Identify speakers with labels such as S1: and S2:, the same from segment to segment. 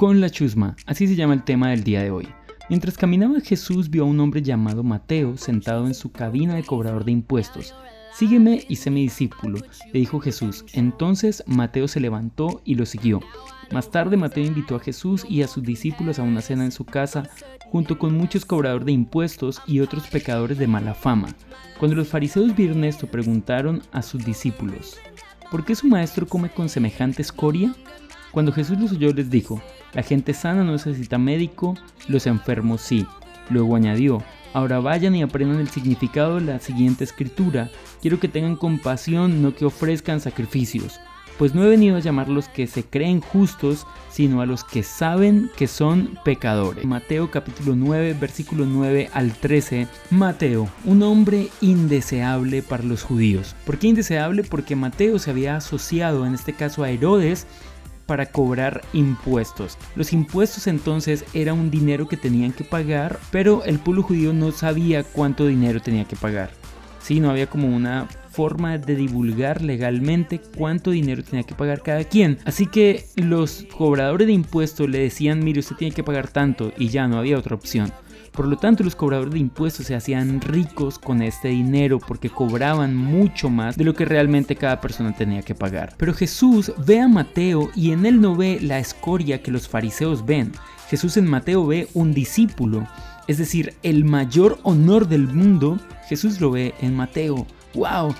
S1: Con la chusma, así se llama el tema del día de hoy. Mientras caminaba Jesús vio a un hombre llamado Mateo sentado en su cabina de cobrador de impuestos. Sígueme y sé mi discípulo, le dijo Jesús. Entonces Mateo se levantó y lo siguió. Más tarde Mateo invitó a Jesús y a sus discípulos a una cena en su casa, junto con muchos cobradores de impuestos y otros pecadores de mala fama. Cuando los fariseos vieron esto, preguntaron a sus discípulos, ¿por qué su maestro come con semejante escoria? Cuando Jesús los oyó les dijo, la gente sana no necesita médico, los enfermos sí. Luego añadió, ahora vayan y aprendan el significado de la siguiente escritura. Quiero que tengan compasión, no que ofrezcan sacrificios. Pues no he venido a llamar los que se creen justos, sino a los que saben que son pecadores. Mateo capítulo 9, versículo 9 al 13. Mateo, un hombre indeseable para los judíos. ¿Por qué indeseable? Porque Mateo se había asociado, en este caso a Herodes, para cobrar impuestos. Los impuestos entonces era un dinero que tenían que pagar, pero el pueblo judío no sabía cuánto dinero tenía que pagar. Sí, no había como una forma de divulgar legalmente cuánto dinero tenía que pagar cada quien. Así que los cobradores de impuestos le decían, mire, usted tiene que pagar tanto y ya no había otra opción. Por lo tanto, los cobradores de impuestos se hacían ricos con este dinero porque cobraban mucho más de lo que realmente cada persona tenía que pagar. Pero Jesús ve a Mateo y en él no ve la escoria que los fariseos ven. Jesús en Mateo ve un discípulo, es decir, el mayor honor del mundo, Jesús lo ve en Mateo. ¡Wow!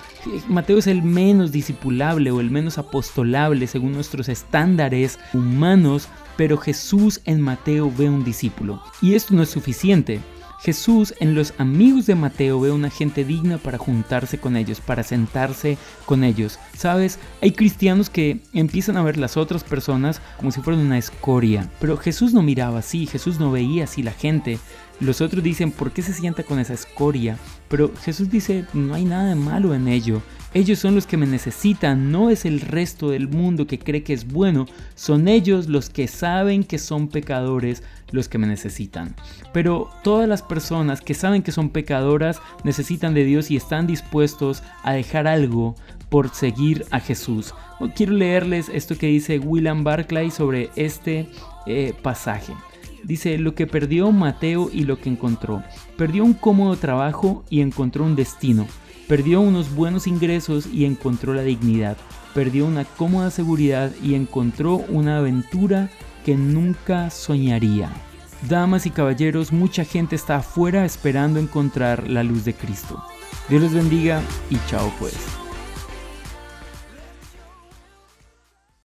S1: Mateo es el menos discipulable o el menos apostolable según nuestros estándares humanos, pero Jesús en Mateo ve un discípulo. Y esto no es suficiente. Jesús en los amigos de Mateo ve una gente digna para juntarse con ellos, para sentarse con ellos. Sabes, hay cristianos que empiezan a ver las otras personas como si fueran una escoria, pero Jesús no miraba así, Jesús no veía así la gente. Los otros dicen, ¿por qué se sienta con esa escoria? Pero Jesús dice, no hay nada de malo en ello. Ellos son los que me necesitan, no es el resto del mundo que cree que es bueno, son ellos los que saben que son pecadores los que me necesitan. Pero todas las personas que saben que son pecadoras necesitan de Dios y están dispuestos a dejar algo por seguir a Jesús. Quiero leerles esto que dice William Barclay sobre este eh, pasaje. Dice lo que perdió Mateo y lo que encontró. Perdió un cómodo trabajo y encontró un destino. Perdió unos buenos ingresos y encontró la dignidad. Perdió una cómoda seguridad y encontró una aventura que nunca soñaría. Damas y caballeros, mucha gente está afuera esperando encontrar la luz de Cristo. Dios les bendiga y chao pues.